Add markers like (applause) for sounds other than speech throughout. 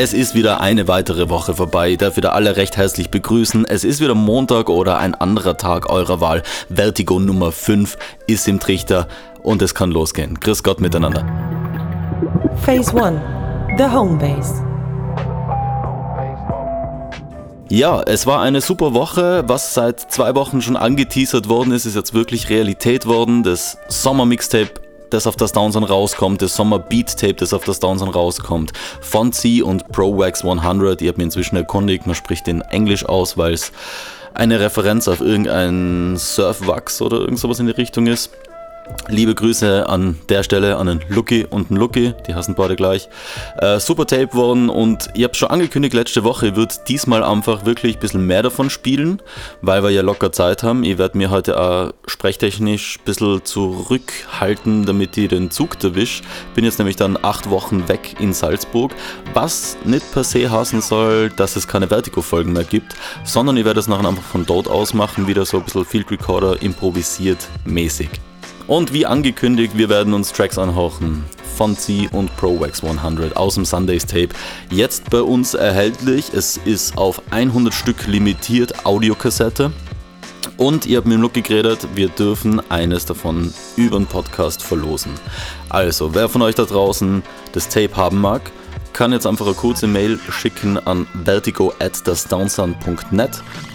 Es ist wieder eine weitere Woche vorbei. Ich darf wieder alle recht herzlich begrüßen. Es ist wieder Montag oder ein anderer Tag eurer Wahl. Vertigo Nummer 5 ist im Trichter und es kann losgehen. Grüß Gott miteinander. Phase 1 The Home Base. Ja, es war eine super Woche. Was seit zwei Wochen schon angeteasert worden ist, ist jetzt wirklich Realität worden. Das Sommer-Mixtape, das auf das Downson rauskommt, das Sommer-Beat-Tape, das auf das Downson rauskommt. Fonzie und ProWax 100. Ihr habt mir inzwischen erkundigt, man spricht den Englisch aus, weil es eine Referenz auf irgendein Surfwachs oder irgend sowas in die Richtung ist. Liebe Grüße an der Stelle an den Lucky und den Lucky, die hassen beide gleich. Äh, super Tape worden und ich habe schon angekündigt letzte Woche, ich würde diesmal einfach wirklich ein bisschen mehr davon spielen, weil wir ja locker Zeit haben. Ich werde mir heute auch sprechtechnisch ein bisschen zurückhalten, damit ich den Zug erwische. Bin jetzt nämlich dann acht Wochen weg in Salzburg, was nicht per se heißen soll, dass es keine Vertigo-Folgen mehr gibt, sondern ich werde es nachher einfach von dort aus machen, wieder so ein bisschen Field Recorder improvisiert mäßig. Und wie angekündigt, wir werden uns Tracks anhauchen. Fonzie und ProWax 100 aus dem Sundays Tape. Jetzt bei uns erhältlich. Es ist auf 100 Stück limitiert Audiokassette. Und ihr habt mit dem Lucky geredet, wir dürfen eines davon über den Podcast verlosen. Also, wer von euch da draußen das Tape haben mag, kann jetzt einfach eine kurze Mail schicken an vertigo at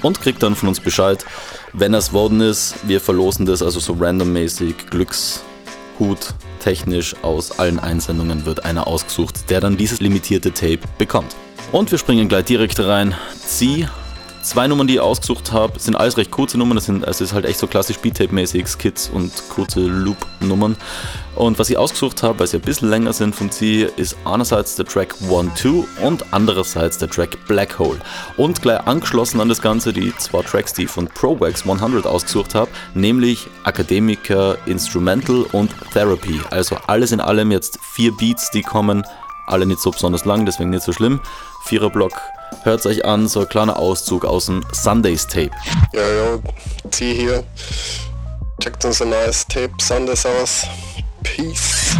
und kriegt dann von uns Bescheid, wenn es worden ist. Wir verlosen das also so randommäßig, Glückshut technisch aus allen Einsendungen wird einer ausgesucht, der dann dieses limitierte Tape bekommt. Und wir springen gleich direkt rein. Zieh zwei Nummern, die ich ausgesucht habe, sind alles recht kurze Nummern. Das sind, also ist halt echt so klassisch Beat-Tape-mäßig, Skits und kurze Loop-Nummern. Und was ich ausgesucht habe, weil sie ein bisschen länger sind vom Sie, ist einerseits der Track 1-2 und andererseits der Track Black Hole. Und gleich angeschlossen an das Ganze die zwei Tracks, die ich von ProWax 100 ausgesucht habe, nämlich Akademiker, Instrumental und Therapy. Also alles in allem jetzt vier Beats, die kommen, alle nicht so besonders lang, deswegen nicht so schlimm. Viererblock Hört euch an, so ein kleiner Auszug aus dem Sundays Tape. Ja, ja, zieh hier. Checkt uns ein neues Tape Sundays aus. Peace.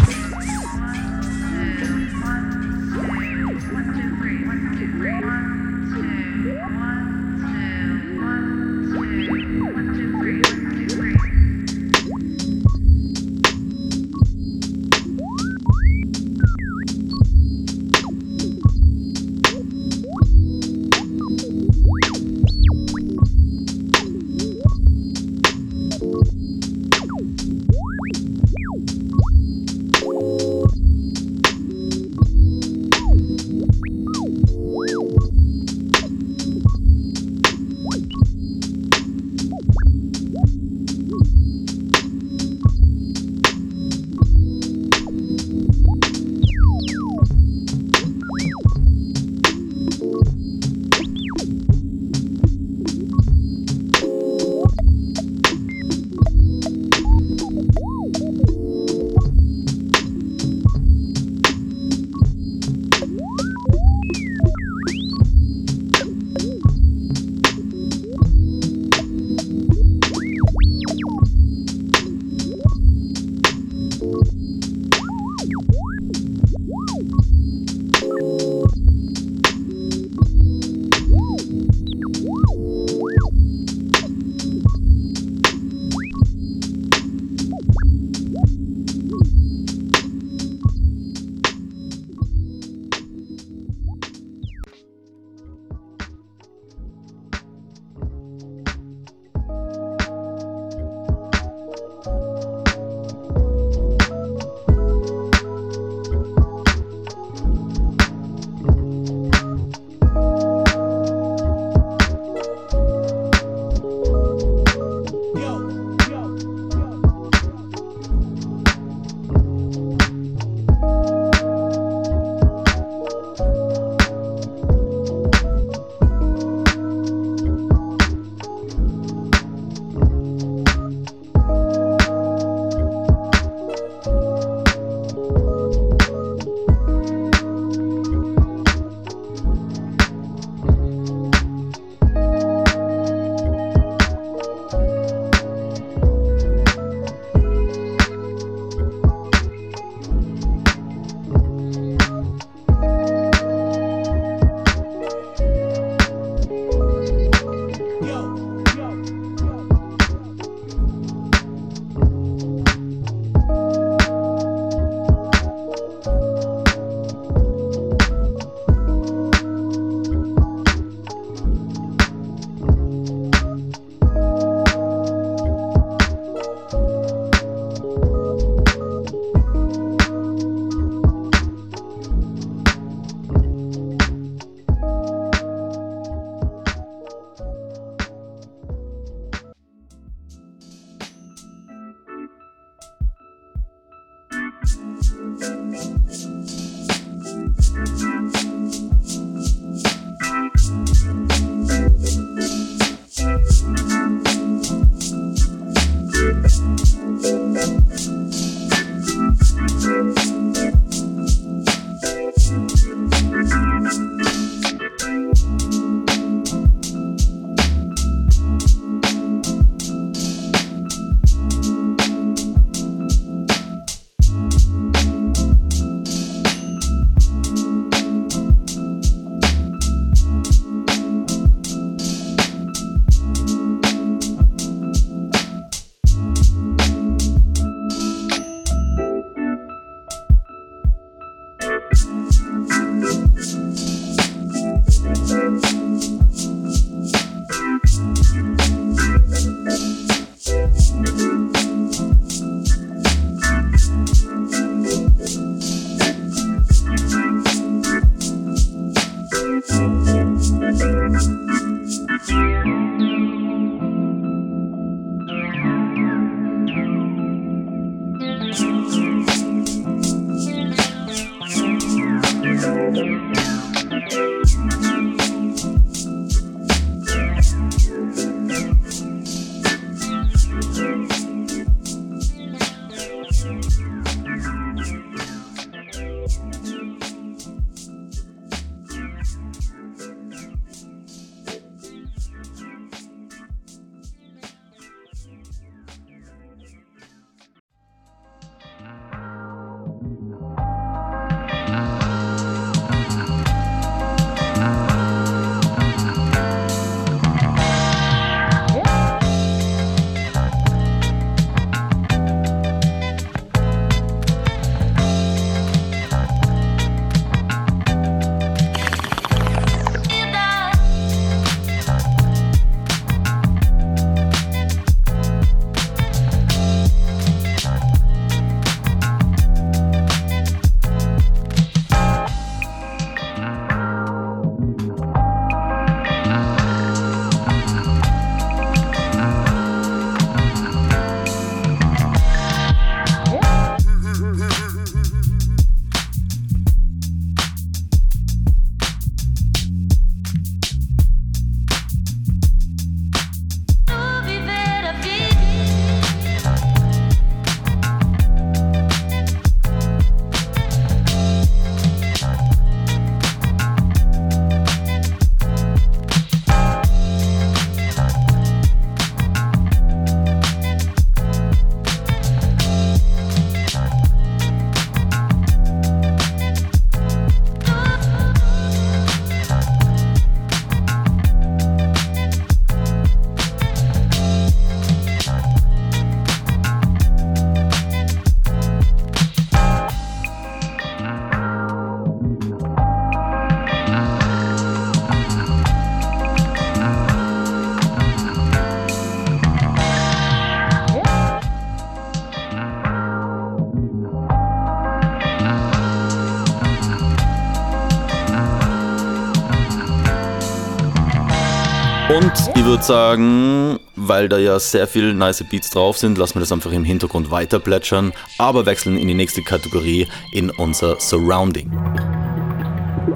Und ich würde sagen, weil da ja sehr viele nice Beats drauf sind, lassen wir das einfach im Hintergrund weiter plätschern, aber wechseln in die nächste Kategorie in unser Surrounding.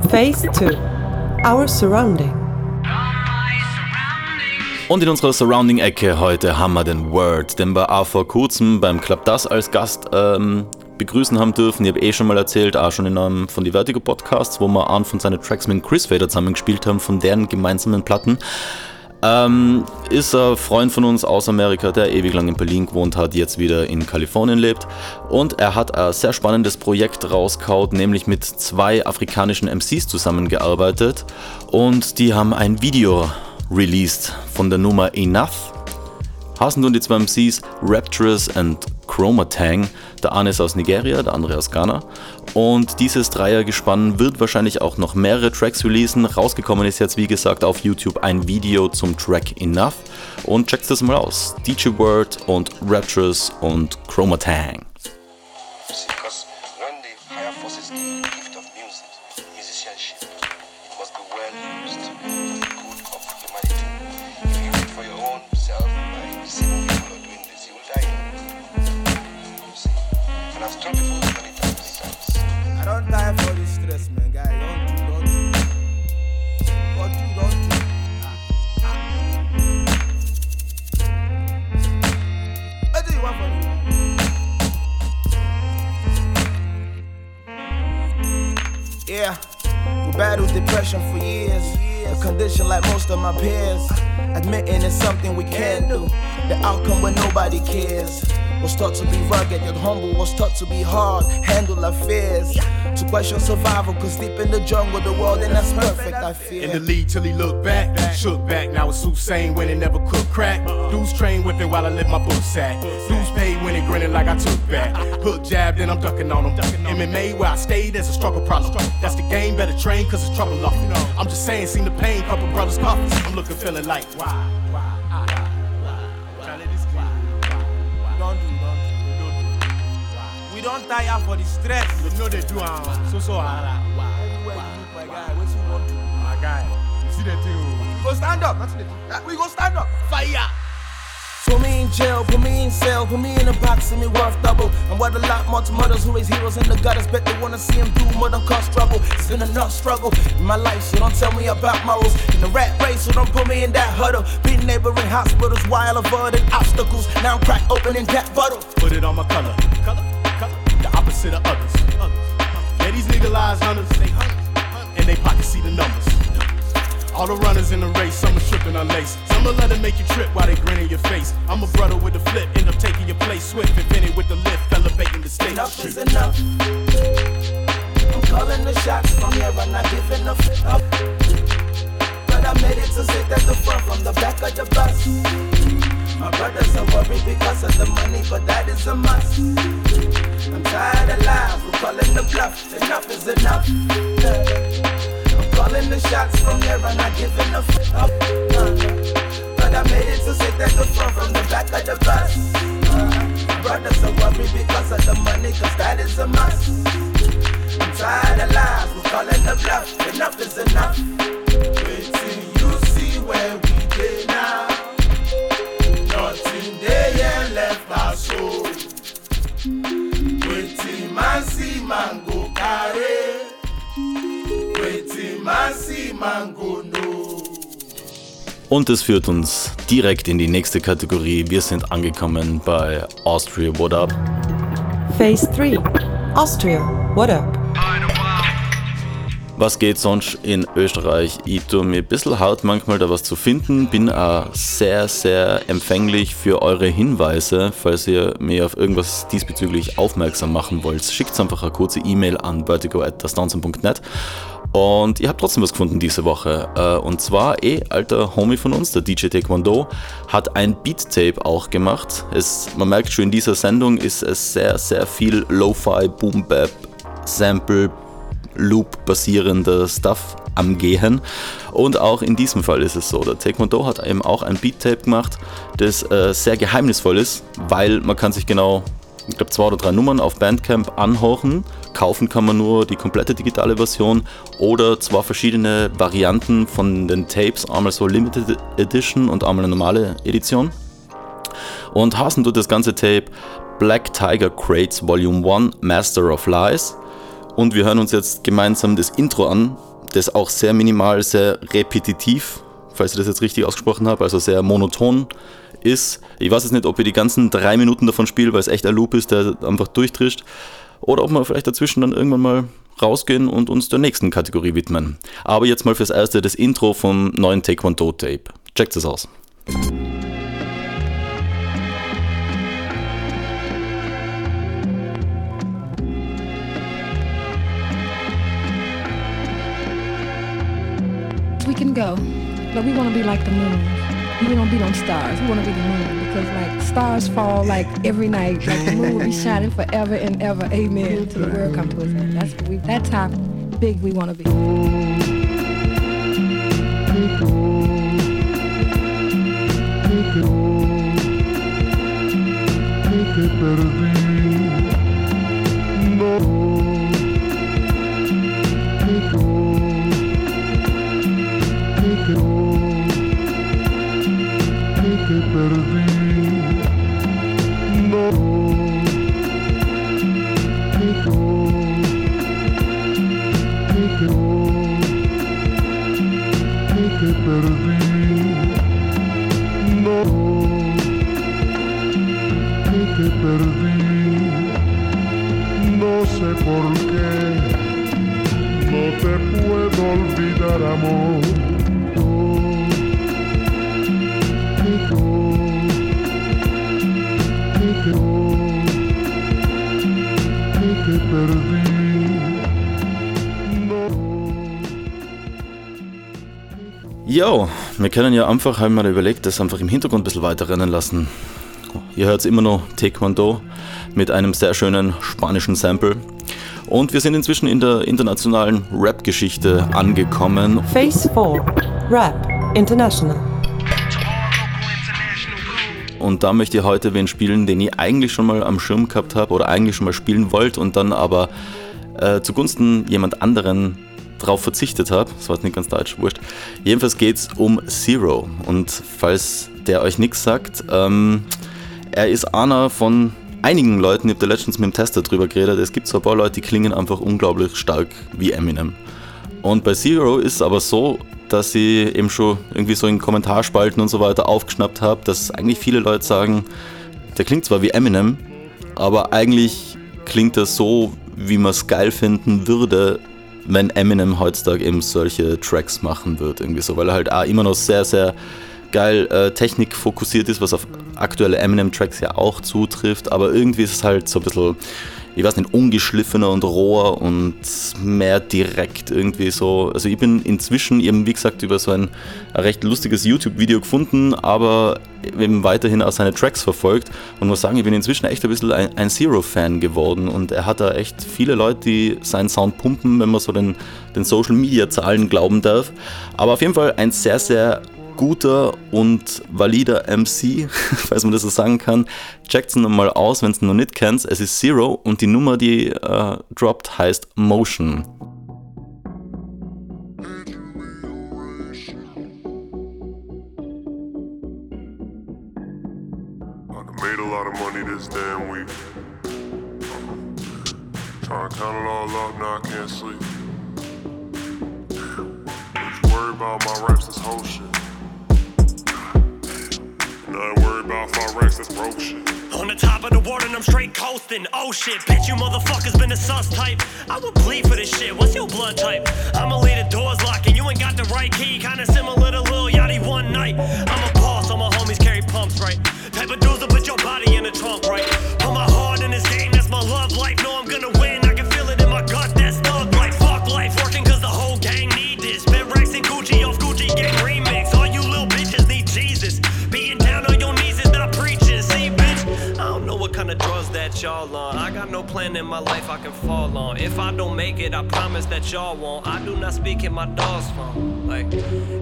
Phase 2 Our Surrounding. Und in unserer Surrounding-Ecke heute haben wir den Word, den wir auch vor kurzem beim Club Das als Gast ähm, begrüßen haben dürfen. Ich habe eh schon mal erzählt, auch schon in einem von die Vertigo Podcasts, wo wir einen von seinen Tracks mit Chris Vader zusammen gespielt haben, von deren gemeinsamen Platten. Ähm, ist ein Freund von uns aus Amerika, der ewig lang in Berlin gewohnt hat, jetzt wieder in Kalifornien lebt. Und er hat ein sehr spannendes Projekt rauskaut, nämlich mit zwei afrikanischen MCs zusammengearbeitet. Und die haben ein Video released von der Nummer Enough. Hassen tun die zwei MCs Rapturous and Chromatang. Der eine ist aus Nigeria, der andere aus Ghana. Und dieses Dreiergespann wird wahrscheinlich auch noch mehrere Tracks releasen. Rausgekommen ist jetzt, wie gesagt, auf YouTube ein Video zum Track Enough. Und checkt das mal aus. DJ Word und Rapturous und Yeah, we battled depression for years. A condition like most of my peers. Admitting it's something we can't do. The outcome when nobody cares. Chromatang. taught to be rugged and humble, was taught to be hard, handle affairs. To question survival, cause deep in the jungle, the world ain't as perfect, I feel. In the lead till he looked back, shook back, now it's Hussein when it never cooked crack. Dudes train whipping while I live my book sack. Dudes paid when it grinning like I took back. Hook jabbed and I'm ducking on them. MMA where I stayed, there's a struggle problem. That's the game, better train cause it's trouble off. I'm just saying, seen the pain, couple brothers coffins. I'm looking, feeling like, why? We don't tire for the stress. You know they do um, so so hard. Anywhere you look, my guy, what you want to do? My guy, you see that thing? We go stand up. That's it. We go stand up. Fire. Put me in jail, put me in cell, put me in a box, see me worth double. And what a lot more to mothers who raise heroes in the gutters. Bet they wanna see him do more than cause trouble. It's been enough struggle in my life, so don't tell me about morals. In the rat race, so don't put me in that huddle. Beat neighboring hospitals while avoiding obstacles. Now I'm crack opening that bottle. Put it on my color. Color? The opposite of others. Yeah, these legalized hunters, they hunt, and they pocket see the numbers. All the runners in the race, some are tripping on lace. Some will let it make you trip while they grin in your face. I'm a brother with a flip, end up taking your place. Swift invented with the lift, elevating the stage. Enough is enough. I'm calling the shots from here, I'm not giving a f up. But I made it to sit at the front from the back of the bus. My brothers are worried because of the money, but that is a must. I'm tired of lies, we're calling the bluff. Enough is enough. I'm calling the shots from here, I'm not giving a f up. But I made it to sit at the front from the back of the bus. Uh, brothers are worried because of the money, cause that is a must. I'm tired of lies, we're calling the bluff. Enough is enough. Man see man go carry wetin man see man go know. Und es führt uns direkt in die nächste Kategorie. Wir sind angekommen bei Austria What Up. Phase 3 Austria What Up. Was geht sonst in Österreich? Ich tue mir ein bisschen hart manchmal da was zu finden, bin auch sehr, sehr empfänglich für eure Hinweise. Falls ihr mir auf irgendwas diesbezüglich aufmerksam machen wollt, schickt einfach eine kurze E-Mail an vertigo.net und ihr habt trotzdem was gefunden diese Woche. Äh, und zwar, eh, alter Homie von uns, der DJ Taekwondo, hat ein Beat-Tape auch gemacht. Es, man merkt schon, in dieser Sendung ist es sehr, sehr viel Lo-Fi, Boom-Bap, Sample, Loop basierender Stuff am Gehen. Und auch in diesem Fall ist es so. Der Taekwondo hat eben auch ein Beat-Tape gemacht, das äh, sehr geheimnisvoll ist, weil man kann sich genau ich glaube, zwei oder drei Nummern auf Bandcamp anhören. Kaufen kann man nur die komplette digitale Version oder zwei verschiedene Varianten von den Tapes, einmal so Limited Edition und einmal eine normale Edition. Und hassen tut das ganze Tape Black Tiger Crates Volume 1 Master of Lies. Und wir hören uns jetzt gemeinsam das Intro an, das auch sehr minimal, sehr repetitiv, falls ich das jetzt richtig ausgesprochen habe, also sehr monoton ist. Ich weiß jetzt nicht, ob ich die ganzen drei Minuten davon spiele, weil es echt ein Loop ist, der einfach durchtrischt. Oder ob wir vielleicht dazwischen dann irgendwann mal rausgehen und uns der nächsten Kategorie widmen. Aber jetzt mal fürs Erste das Intro vom neuen Taekwondo Tape. Checkt es aus. Can go, but we want to be like the moon. we don't be on stars. We want to be the moon because like stars fall like every night. Like the moon will be (laughs) shining forever and ever. Amen. Till the world come to its end. That's what we. That's how big we want to be. Jo, wir können ja einfach, haben wir überlegt, das einfach im Hintergrund ein bisschen weiter rennen lassen. Ihr hört immer noch Taekwondo mit einem sehr schönen spanischen Sample. Und wir sind inzwischen in der internationalen Rap-Geschichte angekommen. Phase 4 Rap International. Und da möchte ich heute wen spielen, den ich eigentlich schon mal am Schirm gehabt habe oder eigentlich schon mal spielen wollte und dann aber äh, zugunsten jemand anderen drauf verzichtet habe. Das war jetzt nicht ganz deutsch, wurscht. Jedenfalls geht es um Zero. Und falls der euch nichts sagt, ähm, er ist einer von einigen Leuten, ich habe da letztens mit dem Tester drüber geredet, es gibt so ein paar Leute, die klingen einfach unglaublich stark wie Eminem. Und bei Zero ist es aber so, dass ich eben schon irgendwie so in Kommentarspalten und so weiter aufgeschnappt habe, dass eigentlich viele Leute sagen, der klingt zwar wie Eminem, aber eigentlich klingt er so, wie man es geil finden würde, wenn Eminem heutzutage eben solche Tracks machen wird, irgendwie so, weil er halt auch immer noch sehr, sehr geil äh, Technik fokussiert ist, was auf aktuelle Eminem-Tracks ja auch zutrifft, aber irgendwie ist es halt so ein bisschen, ich weiß nicht, ungeschliffener und roher und mehr direkt irgendwie so. Also ich bin inzwischen eben, wie gesagt, über so ein, recht lustiges YouTube-Video gefunden, aber eben weiterhin auch seine Tracks verfolgt und muss sagen, ich bin inzwischen echt ein bisschen ein, ein Zero-Fan geworden und er hat da echt viele Leute, die seinen Sound pumpen, wenn man so den, den Social-Media-Zahlen glauben darf. Aber auf jeden Fall ein sehr, sehr guter und valider MC, (laughs) falls man das so sagen kann. Checkt es nochmal aus, wenn es noch nicht kennt. Es ist Zero und die Nummer, die äh, droppt, heißt Motion. Oh shit, bitch, you motherfuckers been a sus type. I would bleed for this shit. What's your blood type? I'ma leave the doors locked and you ain't got the right key. Kinda similar to Lil Yachty one night. I'm a boss, all my homies carry pumps, right? Type of dudes to put your body in the trunk, right? Put my heart in this game, that's my love life. No, I'm gonna kind kind of drugs that y'all on. I got no plan in my life I can fall on. If I don't make it, I promise that y'all won't. I do not speak in my dog's phone. Like,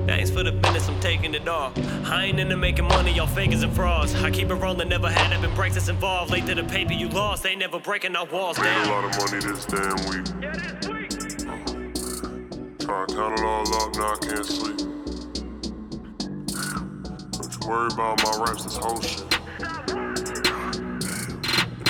thanks for the business, I'm taking it off. I ain't into making money, y'all fakers and frauds. I keep it rolling, never had even breaks that's involved. Late to the paper you lost, they never breaking our walls Made a lot of money this damn week. Uh-huh. Trying to count it all up, now I can't sleep. Don't you worry about my raps, this whole shit.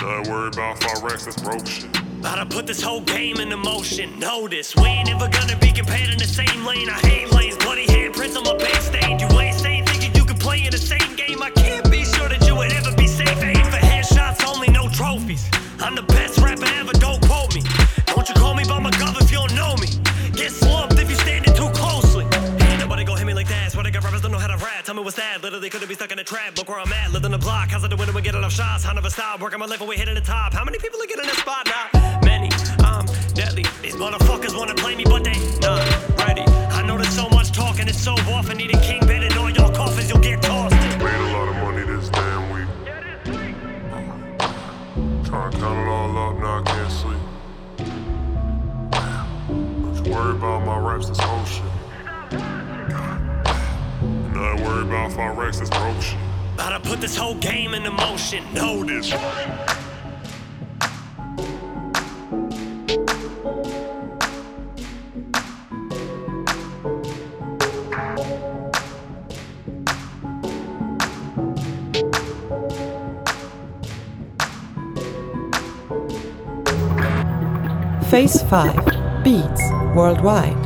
Ain't worried about racks, that's broke shit. About to put this whole game into motion. Notice, we ain't ever gonna be compared in the same lane. I hate lanes, bloody handprints on my bed stain. You ain't saying thinking you can play in the same game. I can't be sure that you would ever be safe. Aim for headshots, only no trophies. I'm the best rapper ever, don't quote me. Don't you call me by my gov if you don't know me. Get slumped if you standing too closely. Ain't nobody gon' hit me like that. Swear to God, rappers don't know how to rap. Tell me what's that? Literally trap. Look where I'm at, on the block. How's the window we get enough shots? How never stop. Working my level, we hitting the top. How many people are getting this spot now? Many. I'm deadly. These motherfuckers wanna play me, but they not ready. I know there's so much talking, it's so often. Need a king bed in all y'all coffins, you'll get tossed. Made a lot of money this damn week. Trying to count it all up, now I can't sleep. Don't you worry about my raps, this whole shit. Gotta worry about Forex is broke. About to put this whole game into motion. Know this. Phase 5 Beats Worldwide.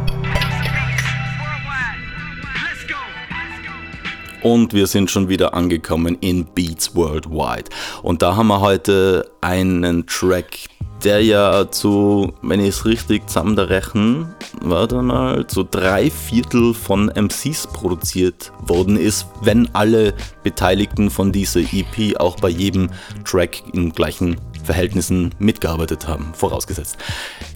Und wir sind schon wieder angekommen in Beats Worldwide. Und da haben wir heute einen Track, der ja zu, wenn ich es richtig zusammenrechne, warte mal, zu drei Viertel von MCs produziert worden ist, wenn alle Beteiligten von dieser EP auch bei jedem Track in gleichen Verhältnissen mitgearbeitet haben, vorausgesetzt.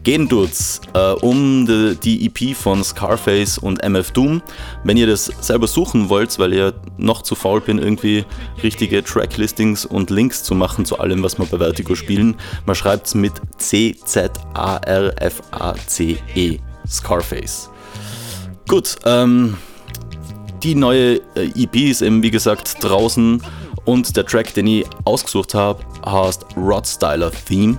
Gehen tut's äh, um die, die EP von Scarface und MF Doom. Wenn ihr das selber suchen wollt, weil ihr noch zu faul bin, irgendwie richtige Tracklistings und Links zu machen zu allem, was wir bei Vertigo spielen, man schreibt's mit C-Z-A-R-F-A-C-E. Scarface. Gut, ähm, die neue äh, EP ist eben wie gesagt draußen und der Track, den ich ausgesucht habe, heißt Rod Styler Theme.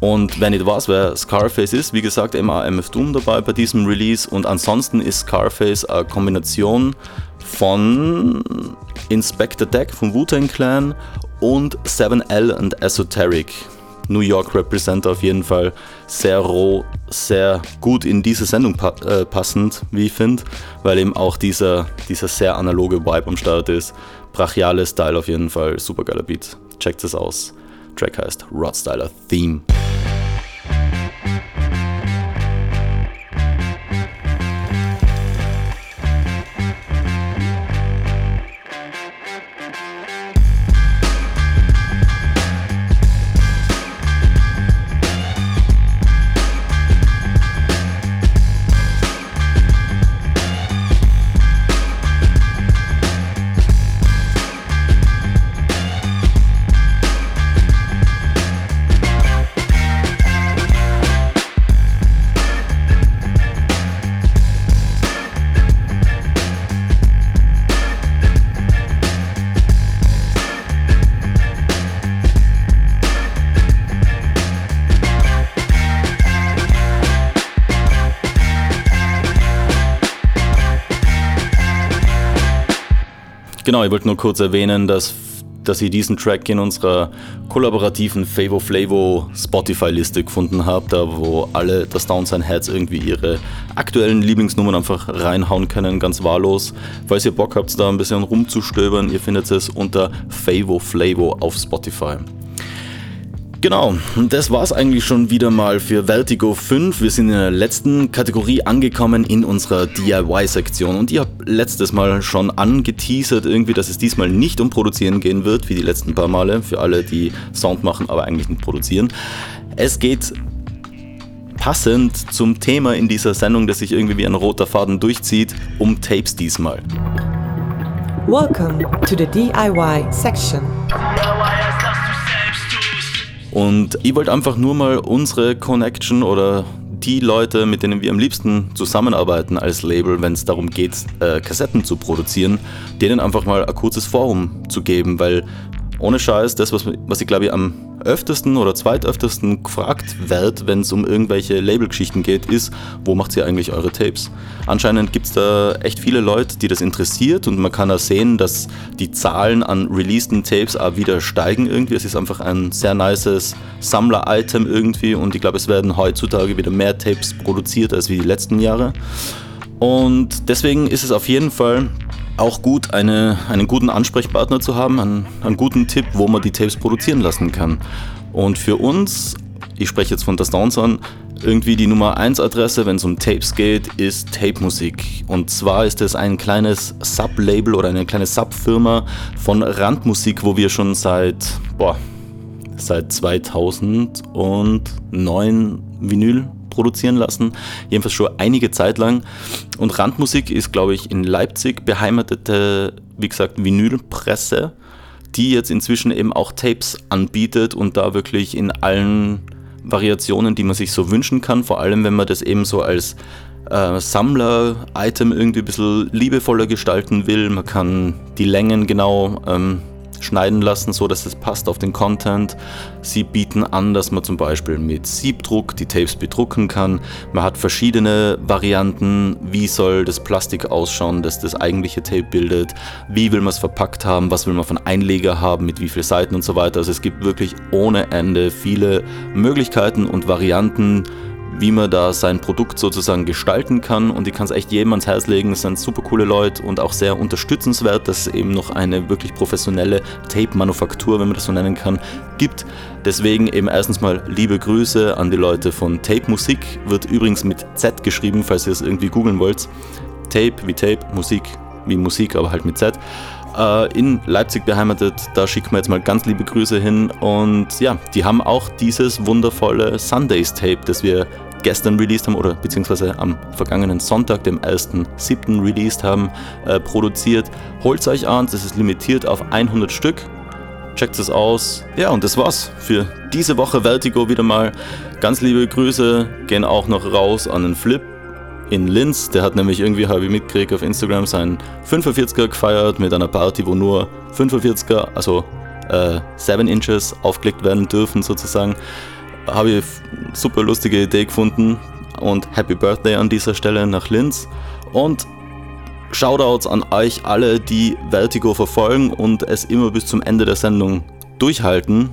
Und wenn nicht weiß, wer Scarface ist, wie gesagt, auch MF Doom dabei bei diesem Release. Und ansonsten ist Scarface eine Kombination von Inspector Deck vom Wu-Tang Clan und 7L und Esoteric. New York Representer auf jeden Fall sehr roh, sehr gut in diese Sendung pa äh, passend, wie ich finde, weil eben auch dieser, dieser sehr analoge Vibe am Start ist. Brachiale Style auf jeden Fall, super geiler Beat. Checkt es aus. Track heißt Rod Styler Theme. Genau, ich wollte nur kurz erwähnen, dass, dass ich diesen Track in unserer kollaborativen Favo Flavo Spotify-Liste gefunden habe, da wo alle das Downsign Heads irgendwie ihre aktuellen Lieblingsnummern einfach reinhauen können, ganz wahllos. Falls ihr Bock habt, da ein bisschen rumzustöbern, ihr findet es unter Favo Flavo auf Spotify. Genau, das war's eigentlich schon wieder mal für Vertigo 5. Wir sind in der letzten Kategorie angekommen in unserer DIY-Sektion und ich habe letztes Mal schon angeteasert irgendwie, dass es diesmal nicht um Produzieren gehen wird, wie die letzten paar Male, für alle, die Sound machen, aber eigentlich nicht produzieren. Es geht passend zum Thema in dieser Sendung, das sich irgendwie wie ein roter Faden durchzieht, um Tapes diesmal. Welcome to the DIY section. Und ich wollte einfach nur mal unsere Connection oder die Leute, mit denen wir am liebsten zusammenarbeiten als Label, wenn es darum geht, äh, Kassetten zu produzieren, denen einfach mal ein kurzes Forum zu geben, weil ohne Scheiß, das, was, was ich glaube ich am öftesten oder zweitöftesten gefragt wird, wenn es um irgendwelche Labelgeschichten geht, ist, wo macht ihr eigentlich eure Tapes? Anscheinend gibt es da echt viele Leute, die das interessiert und man kann da sehen, dass die Zahlen an releaseden Tapes auch wieder steigen irgendwie. Es ist einfach ein sehr nices Sammler-Item irgendwie und ich glaube, es werden heutzutage wieder mehr Tapes produziert als wie die letzten Jahre. Und deswegen ist es auf jeden Fall auch gut, eine, einen guten Ansprechpartner zu haben, einen, einen guten Tipp, wo man die Tapes produzieren lassen kann. Und für uns, ich spreche jetzt von das Downs an, irgendwie die Nummer 1 Adresse, wenn es um Tapes geht, ist Tape Musik. Und zwar ist es ein kleines Sublabel oder eine kleine Subfirma von Randmusik, wo wir schon seit, boah, seit 2009 Vinyl produzieren lassen, jedenfalls schon einige Zeit lang. Und Randmusik ist, glaube ich, in Leipzig beheimatete, wie gesagt, Vinylpresse, die jetzt inzwischen eben auch Tapes anbietet und da wirklich in allen Variationen, die man sich so wünschen kann, vor allem wenn man das eben so als äh, Sammler-Item irgendwie ein bisschen liebevoller gestalten will. Man kann die Längen genau ähm, schneiden lassen, so dass es passt auf den Content. Sie bieten an, dass man zum Beispiel mit Siebdruck die Tapes bedrucken kann. Man hat verschiedene Varianten. Wie soll das Plastik ausschauen, das das eigentliche Tape bildet? Wie will man es verpackt haben? Was will man von Einleger haben? Mit wie vielen Seiten und so weiter? Also es gibt wirklich ohne Ende viele Möglichkeiten und Varianten, wie man da sein Produkt sozusagen gestalten kann. Und ich kann es echt jedem ans Herz legen. Es sind super coole Leute und auch sehr unterstützenswert, dass es eben noch eine wirklich professionelle Tape-Manufaktur, wenn man das so nennen kann, gibt. Deswegen eben erstens mal liebe Grüße an die Leute von Tape Musik. Wird übrigens mit Z geschrieben, falls ihr es irgendwie googeln wollt. Tape wie Tape, Musik wie Musik, aber halt mit Z äh, in Leipzig beheimatet. Da schicken wir jetzt mal ganz liebe Grüße hin. Und ja, die haben auch dieses wundervolle Sundays Tape, das wir gestern released haben oder beziehungsweise am vergangenen Sonntag, dem 1.7. released haben, äh, produziert. Holt euch an, das ist limitiert auf 100 Stück. Checkt es aus. Ja, und das war's für diese Woche Vertigo wieder mal. Ganz liebe Grüße gehen auch noch raus an den Flip in Linz. Der hat nämlich irgendwie, habe ich mitgekriegt, auf Instagram seinen 45er gefeiert mit einer Party, wo nur 45er, also äh, 7 Inches aufgelegt werden dürfen sozusagen. Habe ich super lustige Idee gefunden und Happy Birthday an dieser Stelle nach Linz. Und Shoutouts an euch alle, die Vertigo verfolgen und es immer bis zum Ende der Sendung durchhalten.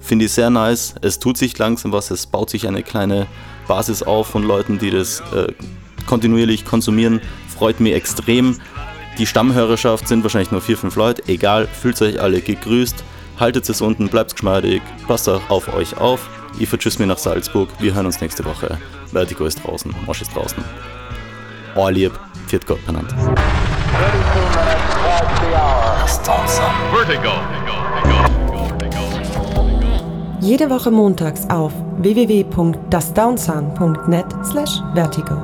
Finde ich sehr nice. Es tut sich langsam was, es baut sich eine kleine Basis auf von Leuten, die das äh, kontinuierlich konsumieren. Freut mich extrem. Die Stammhörerschaft sind wahrscheinlich nur vier, fünf Leute. Egal, fühlt euch alle gegrüßt. Haltet es unten, bleibt geschmeidig, passt auch auf euch auf. Ich vertschüss mir nach Salzburg. Wir hören uns nächste Woche. Vertigo ist draußen. Mosch ist draußen. Euer Lieb, viert Gott benannt. Jede Woche montags auf www.dasdownsun.net slash vertigo.